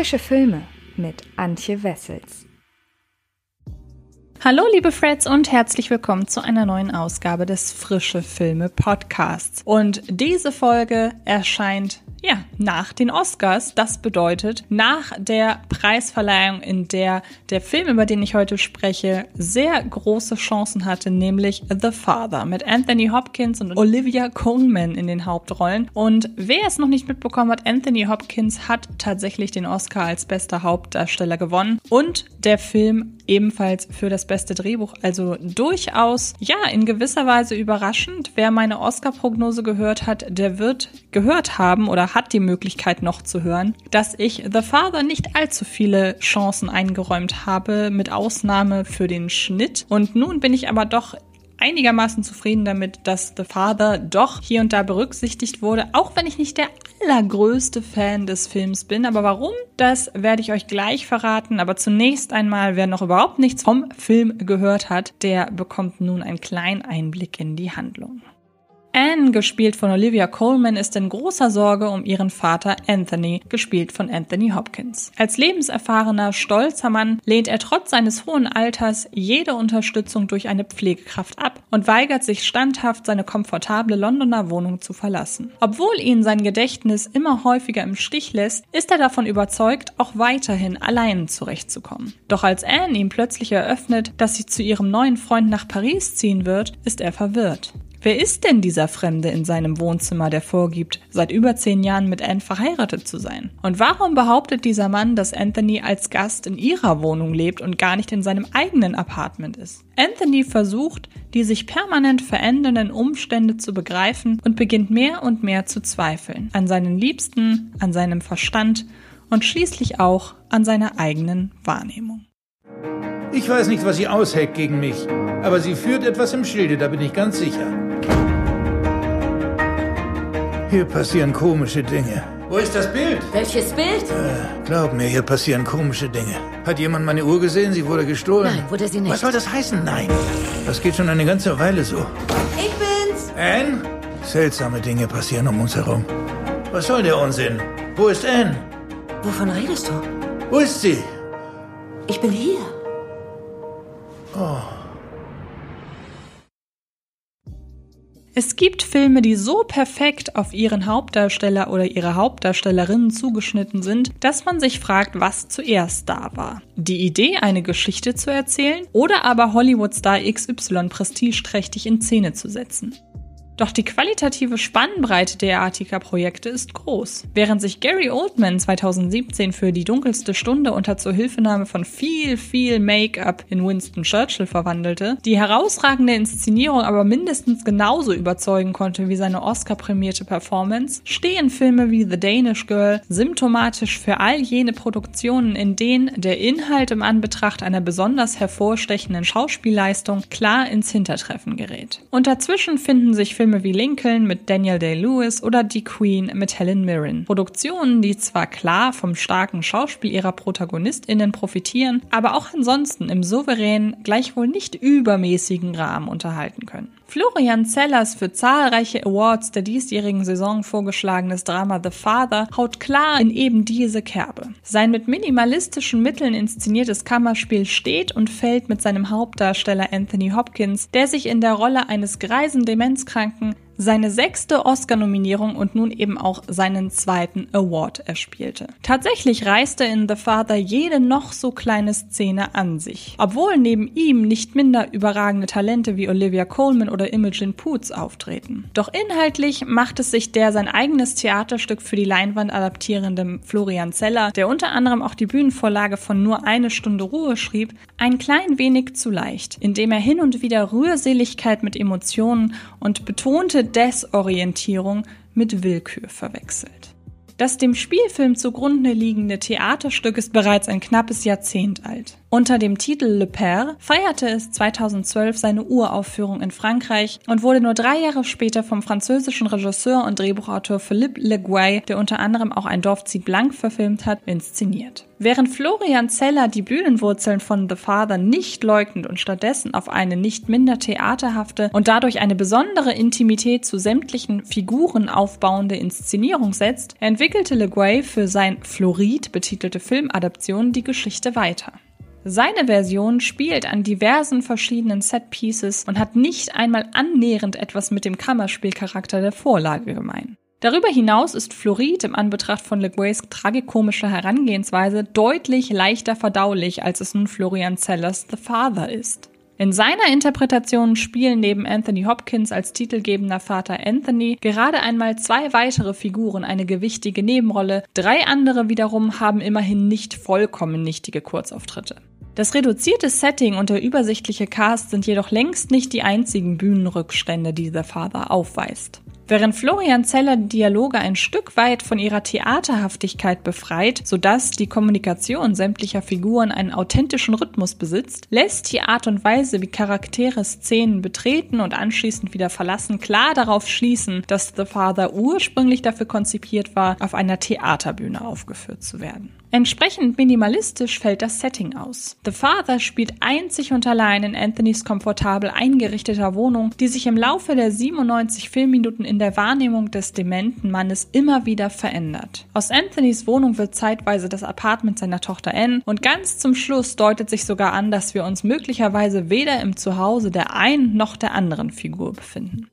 Frische Filme mit Antje Wessels. Hallo liebe Freds und herzlich willkommen zu einer neuen Ausgabe des Frische Filme Podcasts. Und diese Folge erscheint ja, nach den Oscars. Das bedeutet, nach der Preisverleihung, in der der Film, über den ich heute spreche, sehr große Chancen hatte, nämlich The Father mit Anthony Hopkins und Olivia Colman in den Hauptrollen. Und wer es noch nicht mitbekommen hat, Anthony Hopkins hat tatsächlich den Oscar als bester Hauptdarsteller gewonnen und der Film ebenfalls für das beste Drehbuch. Also durchaus, ja, in gewisser Weise überraschend. Wer meine Oscar-Prognose gehört hat, der wird gehört haben oder hat die Möglichkeit noch zu hören, dass ich The Father nicht allzu viele Chancen eingeräumt habe, mit Ausnahme für den Schnitt. Und nun bin ich aber doch einigermaßen zufrieden damit, dass The Father doch hier und da berücksichtigt wurde, auch wenn ich nicht der allergrößte Fan des Films bin. Aber warum? Das werde ich euch gleich verraten. Aber zunächst einmal, wer noch überhaupt nichts vom Film gehört hat, der bekommt nun einen kleinen Einblick in die Handlung. Anne, gespielt von Olivia Colman, ist in großer Sorge um ihren Vater Anthony, gespielt von Anthony Hopkins. Als lebenserfahrener, stolzer Mann lehnt er trotz seines hohen Alters jede Unterstützung durch eine Pflegekraft ab und weigert sich standhaft, seine komfortable Londoner Wohnung zu verlassen. Obwohl ihn sein Gedächtnis immer häufiger im Stich lässt, ist er davon überzeugt, auch weiterhin allein zurechtzukommen. Doch als Anne ihm plötzlich eröffnet, dass sie zu ihrem neuen Freund nach Paris ziehen wird, ist er verwirrt. Wer ist denn dieser Fremde in seinem Wohnzimmer, der vorgibt, seit über zehn Jahren mit Anne verheiratet zu sein? Und warum behauptet dieser Mann, dass Anthony als Gast in ihrer Wohnung lebt und gar nicht in seinem eigenen Apartment ist? Anthony versucht, die sich permanent verändernden Umstände zu begreifen und beginnt mehr und mehr zu zweifeln. An seinen Liebsten, an seinem Verstand und schließlich auch an seiner eigenen Wahrnehmung. Ich weiß nicht, was sie ausheckt gegen mich, aber sie führt etwas im Schilde, da bin ich ganz sicher. Hier passieren komische Dinge. Wo ist das Bild? Welches Bild? Äh, glaub mir, hier passieren komische Dinge. Hat jemand meine Uhr gesehen? Sie wurde gestohlen. Nein, wurde sie nicht. Was soll das heißen? Nein. Das geht schon eine ganze Weile so. Ich bin's. Anne? Seltsame Dinge passieren um uns herum. Was soll der Unsinn? Wo ist Anne? Wovon redest du? Wo ist sie? Ich bin hier. Es gibt Filme, die so perfekt auf ihren Hauptdarsteller oder ihre Hauptdarstellerinnen zugeschnitten sind, dass man sich fragt, was zuerst da war. Die Idee, eine Geschichte zu erzählen oder aber Hollywood-Star XY prestigeträchtig in Szene zu setzen. Doch die qualitative Spannbreite derartiger Projekte ist groß. Während sich Gary Oldman 2017 für die dunkelste Stunde unter Zuhilfenahme von viel, viel Make-up in Winston Churchill verwandelte, die herausragende Inszenierung aber mindestens genauso überzeugen konnte wie seine Oscar-prämierte Performance, stehen Filme wie The Danish Girl symptomatisch für all jene Produktionen, in denen der Inhalt im Anbetracht einer besonders hervorstechenden Schauspielleistung klar ins Hintertreffen gerät. Und dazwischen finden sich Filme Filme wie Lincoln mit Daniel Day-Lewis oder Die Queen mit Helen Mirren. Produktionen, die zwar klar vom starken Schauspiel ihrer ProtagonistInnen profitieren, aber auch ansonsten im souveränen, gleichwohl nicht übermäßigen Rahmen unterhalten können. Florian Zellers für zahlreiche Awards der diesjährigen Saison vorgeschlagenes Drama The Father haut klar in eben diese Kerbe. Sein mit minimalistischen Mitteln inszeniertes Kammerspiel steht und fällt mit seinem Hauptdarsteller Anthony Hopkins, der sich in der Rolle eines greisen Demenzkranken Gedanken seine sechste Oscar-Nominierung und nun eben auch seinen zweiten Award erspielte. Tatsächlich reiste in The Father jede noch so kleine Szene an sich. Obwohl neben ihm nicht minder überragende Talente wie Olivia Colman oder Imogen Poots auftreten. Doch inhaltlich macht es sich der sein eigenes Theaterstück für die Leinwand adaptierende Florian Zeller, der unter anderem auch die Bühnenvorlage von nur eine Stunde Ruhe schrieb, ein klein wenig zu leicht, indem er hin und wieder Rührseligkeit mit Emotionen und betonte Desorientierung mit Willkür verwechselt. Das dem Spielfilm zugrunde liegende Theaterstück ist bereits ein knappes Jahrzehnt alt. Unter dem Titel Le Père feierte es 2012 seine Uraufführung in Frankreich und wurde nur drei Jahre später vom französischen Regisseur und Drehbuchautor Philippe Leguay, der unter anderem auch ein Dorf zieht blank verfilmt hat, inszeniert. Während Florian Zeller die Bühnenwurzeln von The Father nicht leugnet und stattdessen auf eine nicht minder theaterhafte und dadurch eine besondere Intimität zu sämtlichen Figuren aufbauende Inszenierung setzt, entwickelte Leguay für sein Florid betitelte Filmadaption die Geschichte weiter. Seine Version spielt an diversen verschiedenen Setpieces und hat nicht einmal annähernd etwas mit dem Kammerspielcharakter der Vorlage gemein. Darüber hinaus ist Florid im Anbetracht von Leguays tragikomischer Herangehensweise deutlich leichter verdaulich, als es nun Florian Zellers The Father ist. In seiner Interpretation spielen neben Anthony Hopkins als titelgebender Vater Anthony gerade einmal zwei weitere Figuren eine gewichtige Nebenrolle, drei andere wiederum haben immerhin nicht vollkommen nichtige Kurzauftritte. Das reduzierte Setting und der übersichtliche Cast sind jedoch längst nicht die einzigen Bühnenrückstände, die The Father aufweist. Während Florian Zeller die Dialoge ein Stück weit von ihrer Theaterhaftigkeit befreit, sodass die Kommunikation sämtlicher Figuren einen authentischen Rhythmus besitzt, lässt die Art und Weise, wie Charaktere Szenen betreten und anschließend wieder verlassen, klar darauf schließen, dass The Father ursprünglich dafür konzipiert war, auf einer Theaterbühne aufgeführt zu werden. Entsprechend minimalistisch fällt das Setting aus. The Father spielt einzig und allein in Anthonys komfortabel eingerichteter Wohnung, die sich im Laufe der 97 Filmminuten in der Wahrnehmung des dementen Mannes immer wieder verändert. Aus Anthonys Wohnung wird zeitweise das Apartment seiner Tochter Anne und ganz zum Schluss deutet sich sogar an, dass wir uns möglicherweise weder im Zuhause der einen noch der anderen Figur befinden.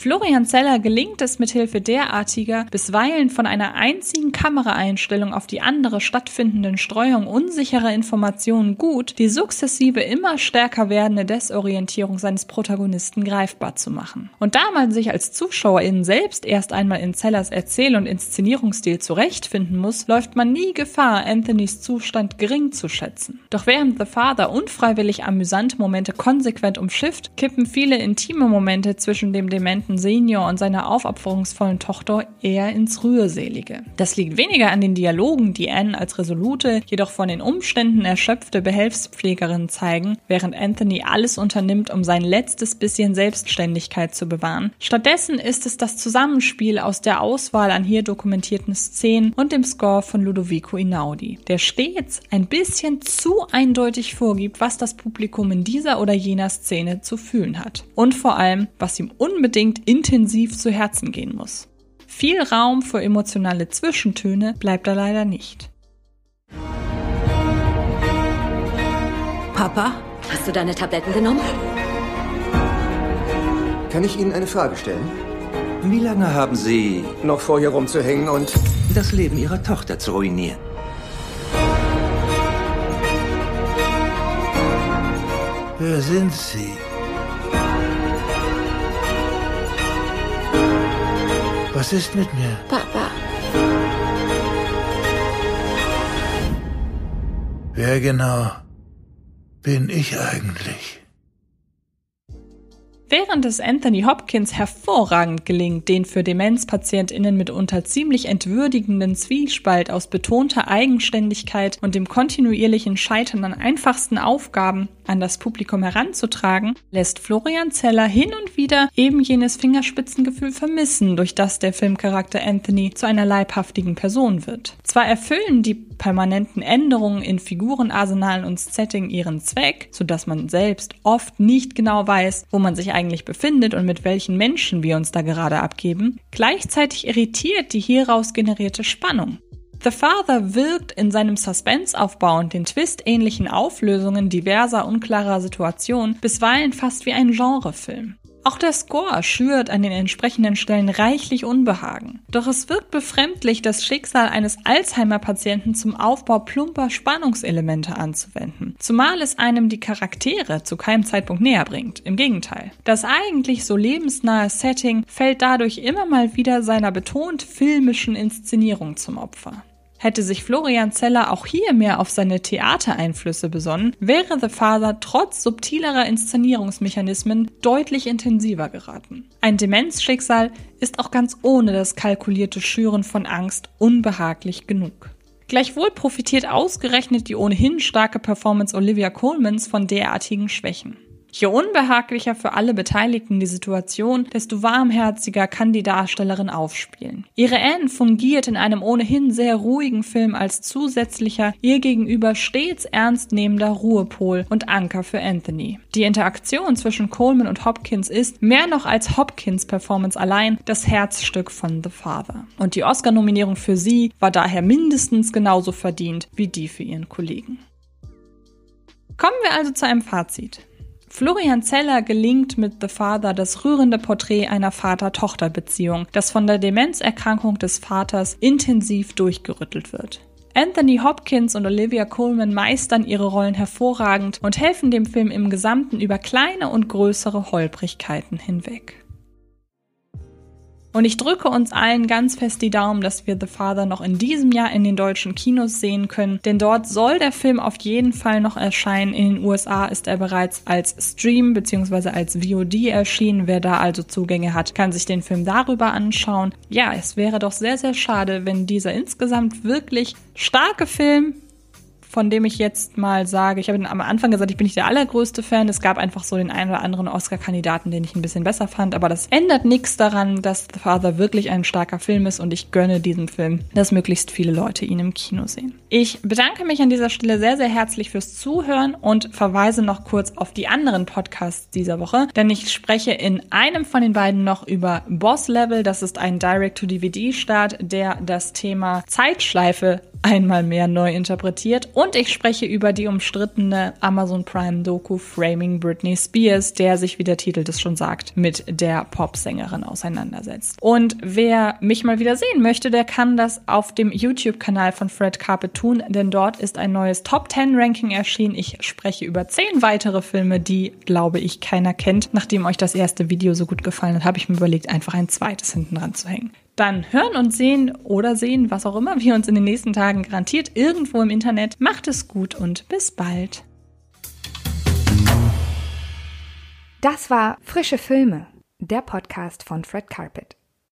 Florian Zeller gelingt es mithilfe derartiger, bisweilen von einer einzigen Kameraeinstellung auf die andere stattfindenden Streuung unsicherer Informationen gut, die sukzessive immer stärker werdende Desorientierung seines Protagonisten greifbar zu machen. Und da man sich als ZuschauerInnen selbst erst einmal in Zellers Erzähl- und Inszenierungsstil zurechtfinden muss, läuft man nie Gefahr, Anthonys Zustand gering zu schätzen. Doch während The Father unfreiwillig amüsante Momente konsequent umschifft, kippen viele intime Momente zwischen dem dementen Washington Senior und seiner aufopferungsvollen Tochter eher ins Rührselige. Das liegt weniger an den Dialogen, die Anne als resolute, jedoch von den Umständen erschöpfte Behelfspflegerin zeigen, während Anthony alles unternimmt, um sein letztes bisschen Selbstständigkeit zu bewahren. Stattdessen ist es das Zusammenspiel aus der Auswahl an hier dokumentierten Szenen und dem Score von Ludovico Inaudi, der stets ein bisschen zu eindeutig vorgibt, was das Publikum in dieser oder jener Szene zu fühlen hat. Und vor allem, was ihm unbedingt intensiv zu Herzen gehen muss. Viel Raum für emotionale Zwischentöne bleibt da leider nicht. Papa, hast du deine Tabletten genommen? Kann ich Ihnen eine Frage stellen? Wie lange haben Sie Noch vor hier rumzuhängen und das Leben Ihrer Tochter zu ruinieren? Wer sind Sie? Was ist mit mir? Papa. Wer genau bin ich eigentlich? Während es Anthony Hopkins hervorragend gelingt, den für DemenzpatientInnen mitunter ziemlich entwürdigenden Zwiespalt aus betonter Eigenständigkeit und dem kontinuierlichen Scheitern an einfachsten Aufgaben an das Publikum heranzutragen, lässt Florian Zeller hin und wieder eben jenes Fingerspitzengefühl vermissen, durch das der Filmcharakter Anthony zu einer leibhaftigen Person wird. Zwar erfüllen die permanenten Änderungen in Figurenarsenalen und Setting ihren Zweck, sodass man selbst oft nicht genau weiß, wo man sich eigentlich befindet und mit welchen Menschen wir uns da gerade abgeben, gleichzeitig irritiert die hieraus generierte Spannung. The Father wirkt in seinem Suspense-Aufbau und den twistähnlichen Auflösungen diverser unklarer Situationen bisweilen fast wie ein Genrefilm. Auch der Score schürt an den entsprechenden Stellen reichlich Unbehagen. Doch es wirkt befremdlich, das Schicksal eines Alzheimer-Patienten zum Aufbau plumper Spannungselemente anzuwenden. Zumal es einem die Charaktere zu keinem Zeitpunkt näher bringt. Im Gegenteil. Das eigentlich so lebensnahe Setting fällt dadurch immer mal wieder seiner betont filmischen Inszenierung zum Opfer. Hätte sich Florian Zeller auch hier mehr auf seine Theatereinflüsse besonnen, wäre The Father trotz subtilerer Inszenierungsmechanismen deutlich intensiver geraten. Ein Demenzschicksal ist auch ganz ohne das kalkulierte Schüren von Angst unbehaglich genug. Gleichwohl profitiert ausgerechnet die ohnehin starke Performance Olivia Colmans von derartigen Schwächen. Je unbehaglicher für alle Beteiligten die Situation, desto warmherziger kann die Darstellerin aufspielen. Ihre Anne fungiert in einem ohnehin sehr ruhigen Film als zusätzlicher, ihr gegenüber stets ernstnehmender Ruhepol und Anker für Anthony. Die Interaktion zwischen Coleman und Hopkins ist, mehr noch als Hopkins Performance allein, das Herzstück von The Father. Und die Oscar-Nominierung für sie war daher mindestens genauso verdient wie die für ihren Kollegen. Kommen wir also zu einem Fazit. Florian Zeller gelingt mit The Father das rührende Porträt einer Vater-Tochter-Beziehung, das von der Demenzerkrankung des Vaters intensiv durchgerüttelt wird. Anthony Hopkins und Olivia Colman meistern ihre Rollen hervorragend und helfen dem Film im Gesamten über kleine und größere Holprigkeiten hinweg. Und ich drücke uns allen ganz fest die Daumen, dass wir The Father noch in diesem Jahr in den deutschen Kinos sehen können, denn dort soll der Film auf jeden Fall noch erscheinen. In den USA ist er bereits als Stream bzw. als VOD erschienen. Wer da also Zugänge hat, kann sich den Film darüber anschauen. Ja, es wäre doch sehr, sehr schade, wenn dieser insgesamt wirklich starke Film von dem ich jetzt mal sage, ich habe am Anfang gesagt, ich bin nicht der allergrößte Fan. Es gab einfach so den einen oder anderen Oscar-Kandidaten, den ich ein bisschen besser fand. Aber das ändert nichts daran, dass The Father wirklich ein starker Film ist und ich gönne diesem Film, dass möglichst viele Leute ihn im Kino sehen. Ich bedanke mich an dieser Stelle sehr, sehr herzlich fürs Zuhören und verweise noch kurz auf die anderen Podcasts dieser Woche, denn ich spreche in einem von den beiden noch über Boss Level. Das ist ein Direct-to-DVD-Start, der das Thema Zeitschleife einmal mehr neu interpretiert. Und ich spreche über die umstrittene Amazon Prime Doku Framing Britney Spears, der sich, wie der Titel das schon sagt, mit der Popsängerin auseinandersetzt. Und wer mich mal wieder sehen möchte, der kann das auf dem YouTube-Kanal von Fred Carpet tun, denn dort ist ein neues Top 10 Ranking erschienen. Ich spreche über zehn weitere Filme, die, glaube ich, keiner kennt. Nachdem euch das erste Video so gut gefallen hat, habe ich mir überlegt, einfach ein zweites hinten dran zu hängen dann hören und sehen oder sehen, was auch immer wir uns in den nächsten Tagen garantiert irgendwo im Internet. Macht es gut und bis bald. Das war Frische Filme, der Podcast von Fred Carpet.